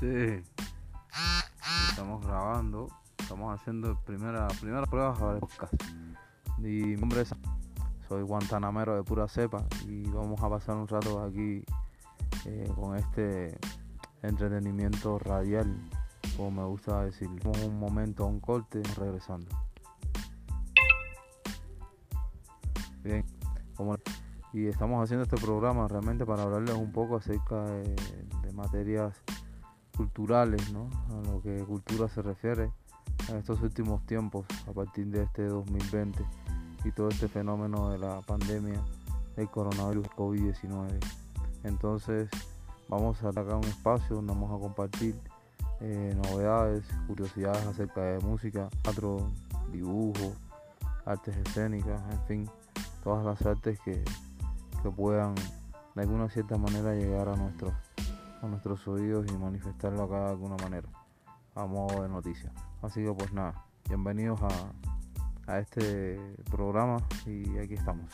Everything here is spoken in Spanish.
Sí. Estamos grabando, estamos haciendo primera, primera prueba para el podcast. Y mi nombre es soy guantanamero de pura cepa y vamos a pasar un rato aquí eh, con este entretenimiento radial, como me gusta decir. Un momento, un corte, regresando. Bien, como y estamos haciendo este programa realmente para hablarles un poco acerca de materias culturales, ¿no? a lo que cultura se refiere en estos últimos tiempos, a partir de este 2020 y todo este fenómeno de la pandemia del coronavirus COVID-19. Entonces, vamos a sacar un espacio donde vamos a compartir eh, novedades, curiosidades acerca de música, teatro, dibujo, artes escénicas, en fin, todas las artes que, que puedan de alguna cierta manera llegar a nuestros a nuestros oídos y manifestarlo acá de alguna manera a modo de noticia. Así que pues nada, bienvenidos a, a este programa y aquí estamos.